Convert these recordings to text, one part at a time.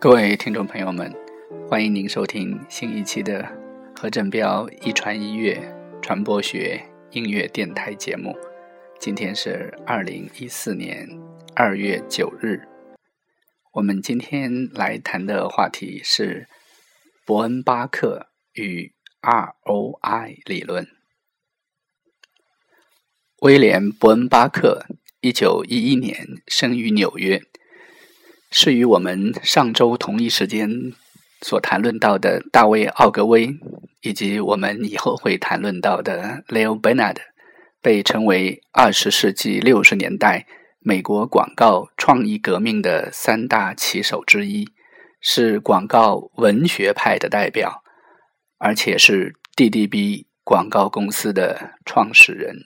各位听众朋友们，欢迎您收听新一期的何振彪一传一乐传播学音乐电台节目。今天是二零一四年二月九日。我们今天来谈的话题是伯恩巴克与 ROI 理论。威廉·伯恩巴克，一九一一年生于纽约。是与我们上周同一时间所谈论到的大卫·奥格威，以及我们以后会谈论到的 Leo Bernard，被称为二十世纪六十年代美国广告创意革命的三大旗手之一，是广告文学派的代表，而且是 DDB 广告公司的创始人。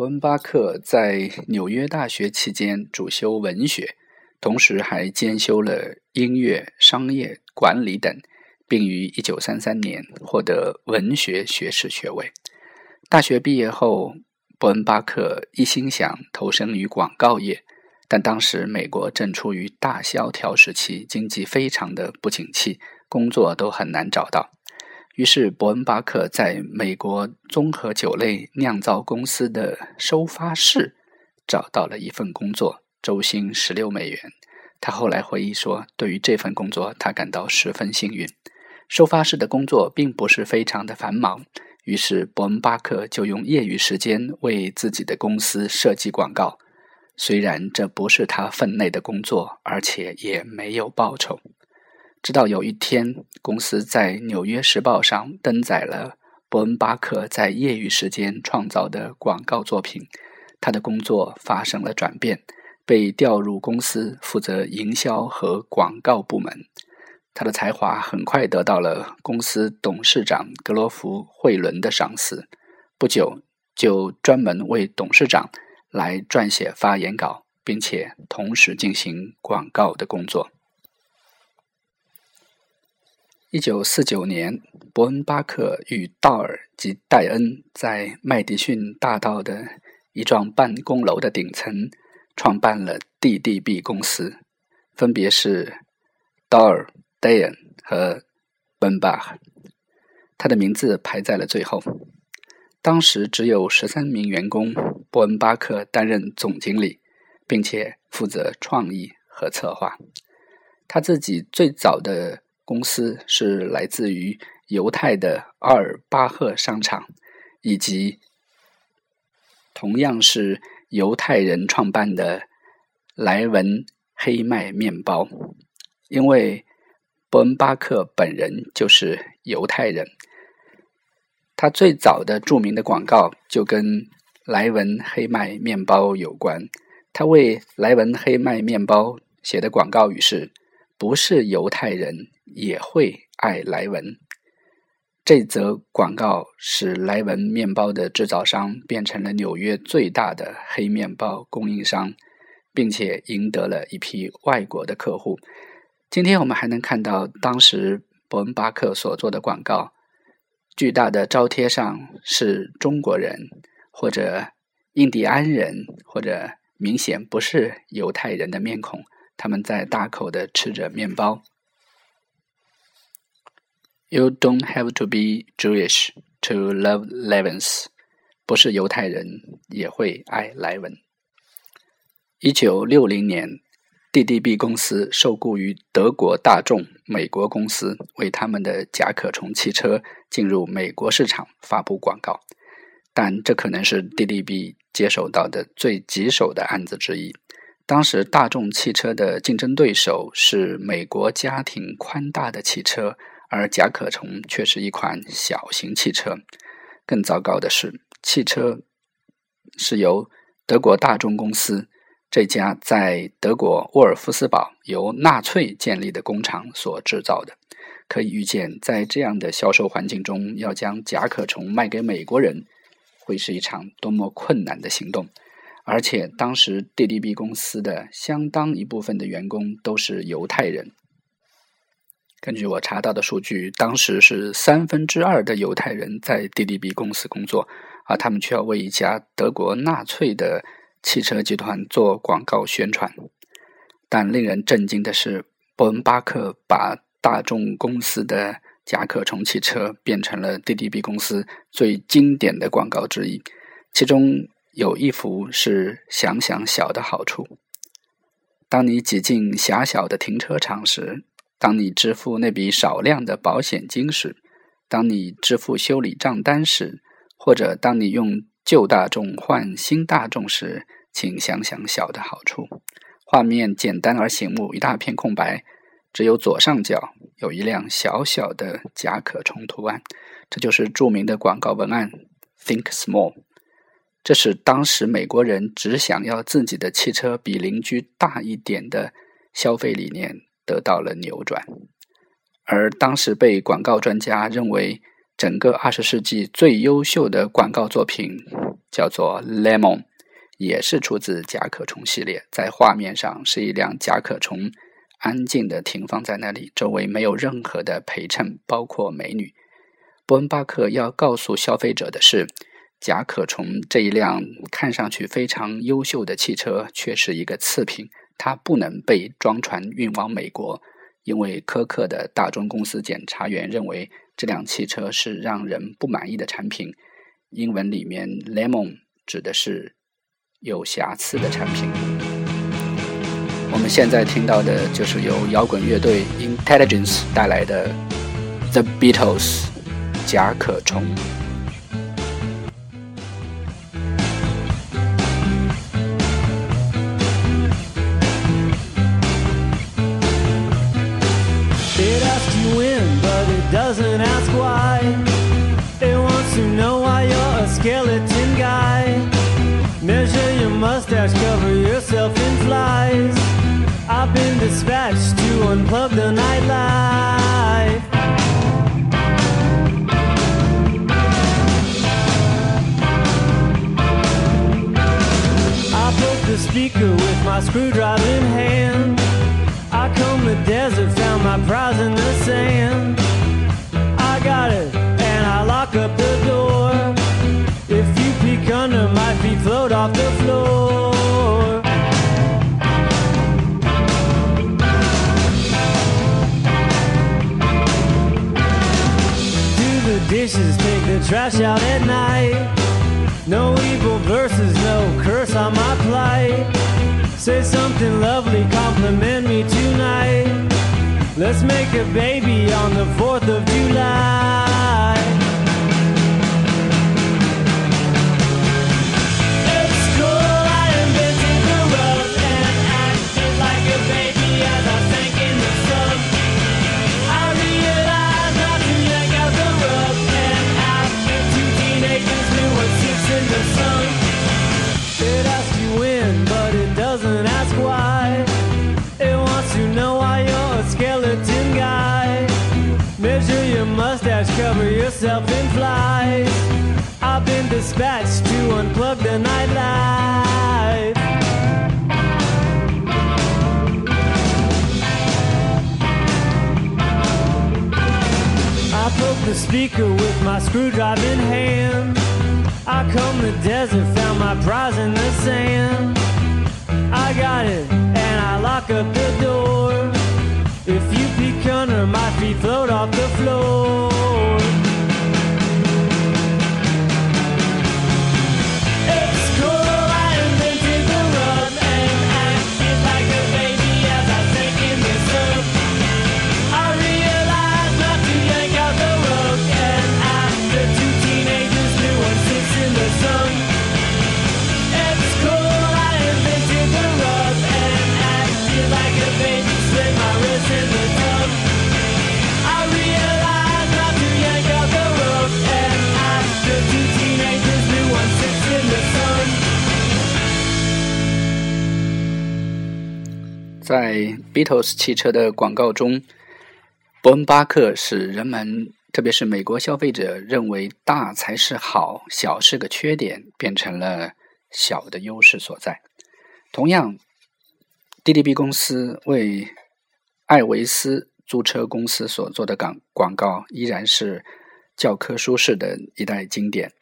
伯恩巴克在纽约大学期间主修文学，同时还兼修了音乐、商业管理等，并于1933年获得文学学士学位。大学毕业后，伯恩巴克一心想投身于广告业，但当时美国正处于大萧条时期，经济非常的不景气，工作都很难找到。于是，伯恩巴克在美国综合酒类酿造公司的收发室找到了一份工作，周薪十六美元。他后来回忆说：“对于这份工作，他感到十分幸运。收发室的工作并不是非常的繁忙，于是伯恩巴克就用业余时间为自己的公司设计广告。虽然这不是他分内的工作，而且也没有报酬。”直到有一天，公司在《纽约时报》上登载了伯恩巴克在业余时间创造的广告作品，他的工作发生了转变，被调入公司负责营销和广告部门。他的才华很快得到了公司董事长格罗弗·惠伦的赏识，不久就专门为董事长来撰写发言稿，并且同时进行广告的工作。一九四九年，伯恩巴克与道尔及戴恩在麦迪逊大道的一幢办公楼的顶层创办了 DDB 公司，分别是道尔、戴恩和本巴赫。他的名字排在了最后。当时只有十三名员工，伯恩巴克担任总经理，并且负责创意和策划。他自己最早的。公司是来自于犹太的阿尔巴赫商场，以及同样是犹太人创办的莱文黑麦面包。因为伯恩巴克本人就是犹太人，他最早的著名的广告就跟莱文黑麦面包有关。他为莱文黑麦面包写的广告语是：“不是犹太人。”也会爱莱文。这则广告使莱文面包的制造商变成了纽约最大的黑面包供应商，并且赢得了一批外国的客户。今天我们还能看到当时伯恩巴克所做的广告，巨大的招贴上是中国人或者印第安人或者明显不是犹太人的面孔，他们在大口的吃着面包。You don't have to be Jewish to love Levens。不是犹太人也会爱莱文。一九六零年，DDB 公司受雇于德国大众美国公司，为他们的甲壳虫汽车进入美国市场发布广告。但这可能是 DDB 接手到的最棘手的案子之一。当时大众汽车的竞争对手是美国家庭宽大的汽车。而甲壳虫却是一款小型汽车。更糟糕的是，汽车是由德国大众公司这家在德国沃尔夫斯堡由纳粹建立的工厂所制造的。可以预见，在这样的销售环境中，要将甲壳虫卖给美国人，会是一场多么困难的行动。而且，当时 DDB 公司的相当一部分的员工都是犹太人。根据我查到的数据，当时是三分之二的犹太人在 DDB 公司工作，而他们却要为一家德国纳粹的汽车集团做广告宣传。但令人震惊的是，伯恩巴克把大众公司的甲壳虫汽车变成了 DDB 公司最经典的广告之一，其中有一幅是“想想小的好处”。当你挤进狭小的停车场时，当你支付那笔少量的保险金时，当你支付修理账单时，或者当你用旧大众换新大众时，请想想小的好处。画面简单而醒目，一大片空白，只有左上角有一辆小小的甲壳虫图案，这就是著名的广告文案 “Think Small”。这是当时美国人只想要自己的汽车比邻居大一点的消费理念得到了扭转。而当时被广告专家认为整个二十世纪最优秀的广告作品，叫做《Lemon》。也是出自甲壳虫系列，在画面上是一辆甲壳虫，安静的停放在那里，周围没有任何的陪衬，包括美女。伯恩巴克要告诉消费者的是，甲壳虫这一辆看上去非常优秀的汽车，却是一个次品，它不能被装船运往美国，因为苛刻的大众公司检查员认为这辆汽车是让人不满意的产品。英文里面，lemon 指的是。有瑕疵的产品。我们现在听到的就是由摇滚乐队 Intelligence 带来的 The Beatles 甲壳虫。Mustache, cover yourself in flies. I've been dispatched to unplug the nightlife. I broke the speaker with my screwdriver in hand. I combed the desert, found my prize in the sand. And I lock up the door. If you peek under, my feet float off the floor. Do the dishes, take the trash out at night. No evil verses, no curse on my plight. Say something lovely, compliment. Let's make a baby on the 4th of July. Speaker with my screwdriver in hand. I combed the desert, found my prize in the sand. I got it, and I lock up the door. If you peek under, my feet float off the floor. 在 Beatles 汽车的广告中，伯恩巴克使人们，特别是美国消费者认为大才是好，小是个缺点，变成了小的优势所在。同样，DDB 公司为艾维斯租车公司所做的广广告，依然是教科书式的一代经典，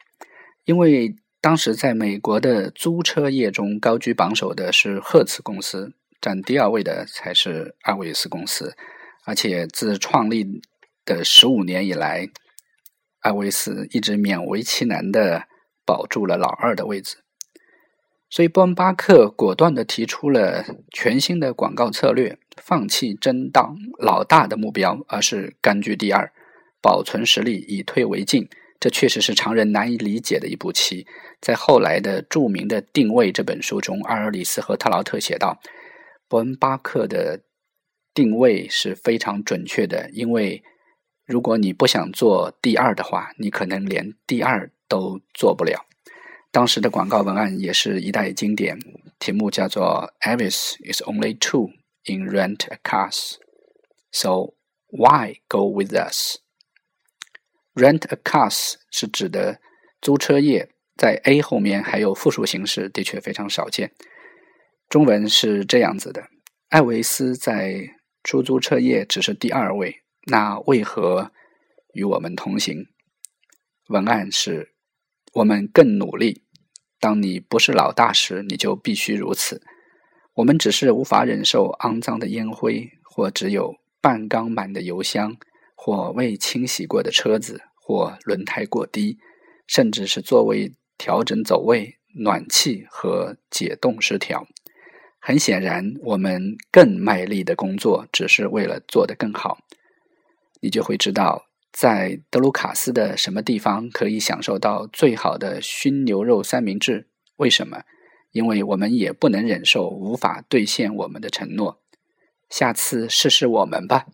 因为当时在美国的租车业中高居榜首的是赫茨公司。占第二位的才是艾维斯公司，而且自创立的十五年以来，艾维斯一直勉为其难的保住了老二的位置。所以，波恩巴克果断的提出了全新的广告策略，放弃争当老大的目标，而是甘居第二，保存实力，以退为进。这确实是常人难以理解的一步棋。在后来的著名的《定位》这本书中，阿尔里斯和特劳特写道：“伯恩巴克的定位是非常准确的，因为如果你不想做第二的话，你可能连第二都做不了。”当时的广告文案也是一代经典，题目叫做 “Avis is only two in rent a cars, so why go with us？” Rent a cars 是指的租车业，在 A 后面还有复数形式，的确非常少见。中文是这样子的：艾维斯在出租车业只是第二位，那为何与我们同行？文案是。我们更努力。当你不是老大时，你就必须如此。我们只是无法忍受肮脏的烟灰，或只有半缸满的油箱，或未清洗过的车子，或轮胎过低，甚至是座位调整走位、暖气和解冻失调。很显然，我们更卖力的工作，只是为了做得更好。你就会知道。在德鲁卡斯的什么地方可以享受到最好的熏牛肉三明治？为什么？因为我们也不能忍受无法兑现我们的承诺。下次试试我们吧，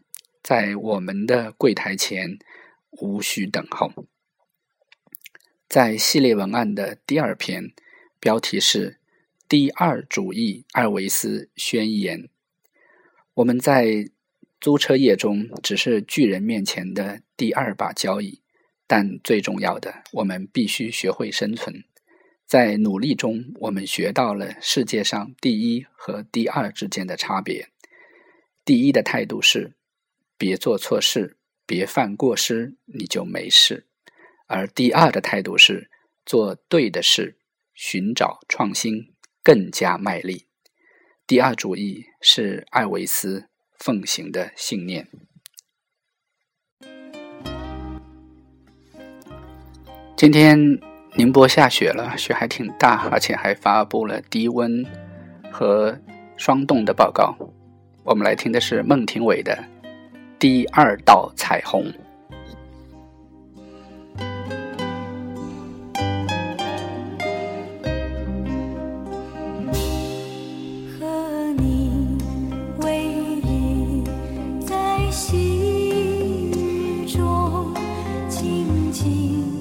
在我们的柜台前无需等候。在系列文案的第二篇，标题是“第二主义艾维斯宣言”。我们在。租车业中只是巨人面前的第二把交椅，但最重要的，我们必须学会生存。在努力中，我们学到了世界上第一和第二之间的差别。第一的态度是：别做错事，别犯过失，你就没事；而第二的态度是：做对的事，寻找创新，更加卖力。第二主义是艾维斯。奉行的信念。今天宁波下雪了，雪还挺大，而且还发布了低温和霜冻的报告。我们来听的是孟庭苇的《第二道彩虹》。心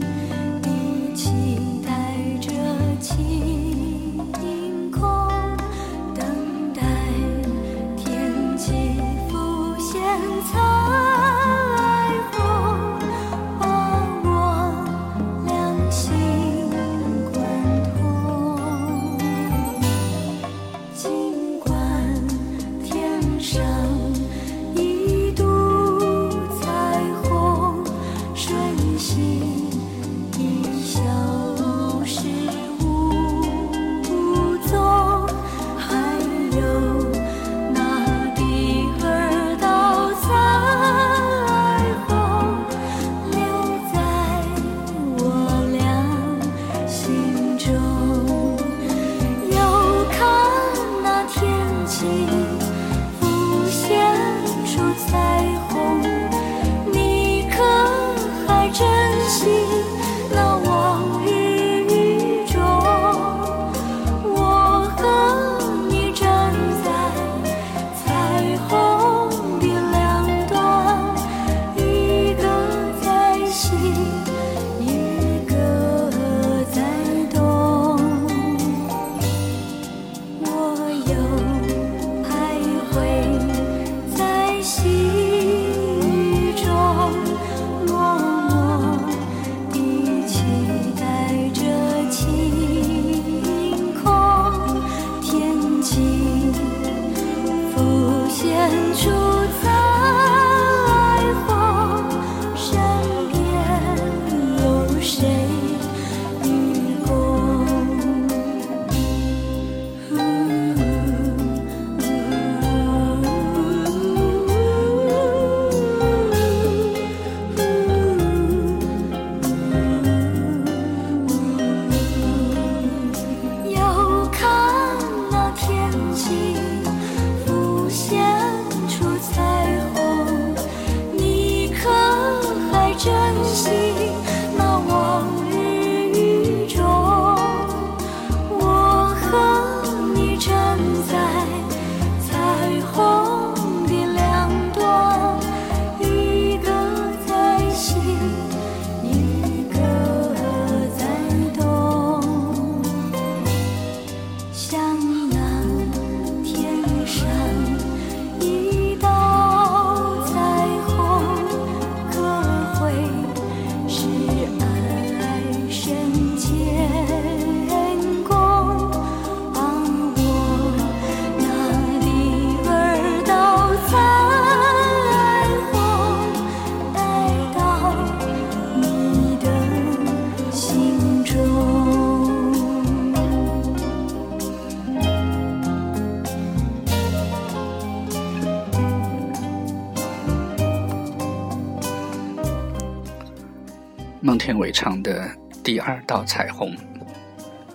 孟天伟唱的《第二道彩虹》，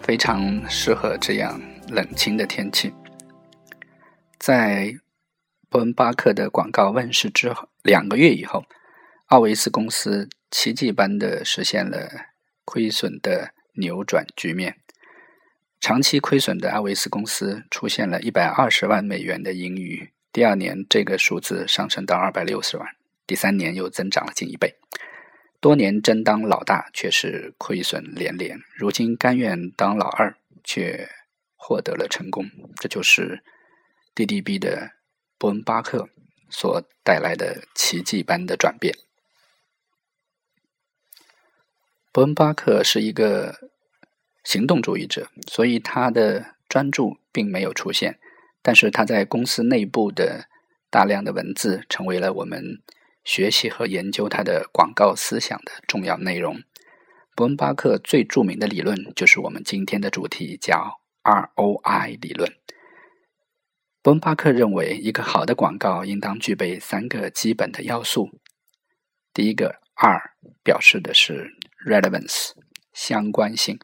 非常适合这样冷清的天气。在伯恩巴克的广告问世之后两个月以后，奥维斯公司奇迹般的实现了亏损的扭转局面。长期亏损的阿维斯公司出现了一百二十万美元的盈余，第二年这个数字上升到二百六十万，第三年又增长了近一倍。多年争当老大，却是亏损连连，如今甘愿当老二，却获得了成功。这就是 DDB 的伯恩巴克所带来的奇迹般的转变。伯恩巴克是一个。行动主义者，所以他的专注并没有出现，但是他在公司内部的大量的文字成为了我们学习和研究他的广告思想的重要内容。伯恩巴克最著名的理论就是我们今天的主题，叫 ROI 理论。伯恩巴克认为，一个好的广告应当具备三个基本的要素。第一个 R 表示的是 relevance 相关性。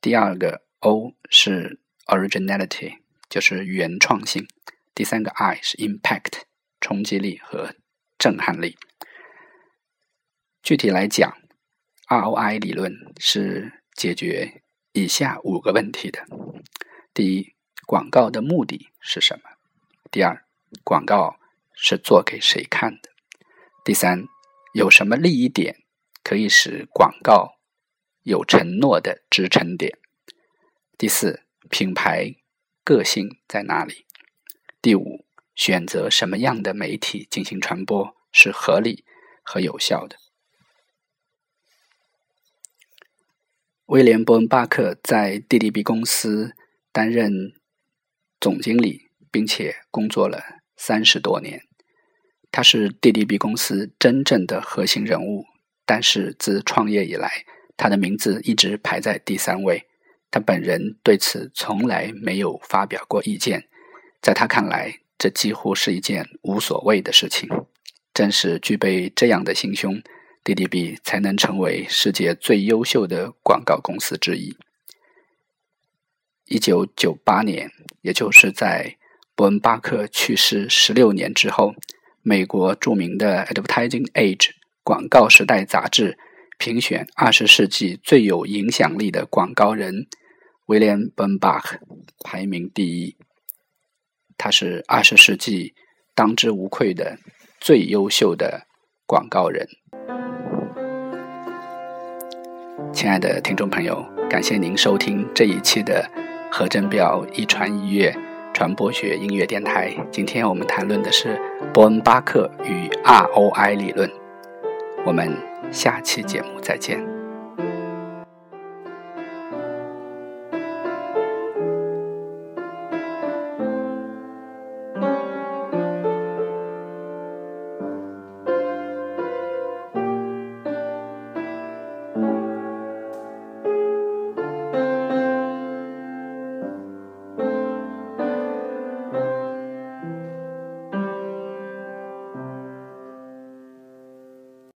第二个 O 是 originality，就是原创性；第三个 I 是 impact，冲击力和震撼力。具体来讲，ROI 理论是解决以下五个问题的：第一，广告的目的是什么？第二，广告是做给谁看的？第三，有什么利益点可以使广告？有承诺的支撑点。第四，品牌个性在哪里？第五，选择什么样的媒体进行传播是合理和有效的？威廉·伯恩巴克在 DDB 公司担任总经理，并且工作了三十多年。他是 DDB 公司真正的核心人物，但是自创业以来，他的名字一直排在第三位，他本人对此从来没有发表过意见。在他看来，这几乎是一件无所谓的事情。正是具备这样的心胸，DDB 才能成为世界最优秀的广告公司之一。一九九八年，也就是在伯恩巴克去世十六年之后，美国著名的《Advertising Age》广告时代杂志。评选二十世纪最有影响力的广告人，威廉·本巴克排名第一。他是二十世纪当之无愧的最优秀的广告人。亲爱的听众朋友，感谢您收听这一期的何振彪一传一乐传播学音乐电台。今天我们谈论的是伯恩巴克与 ROI 理论。我们。下期节目再见。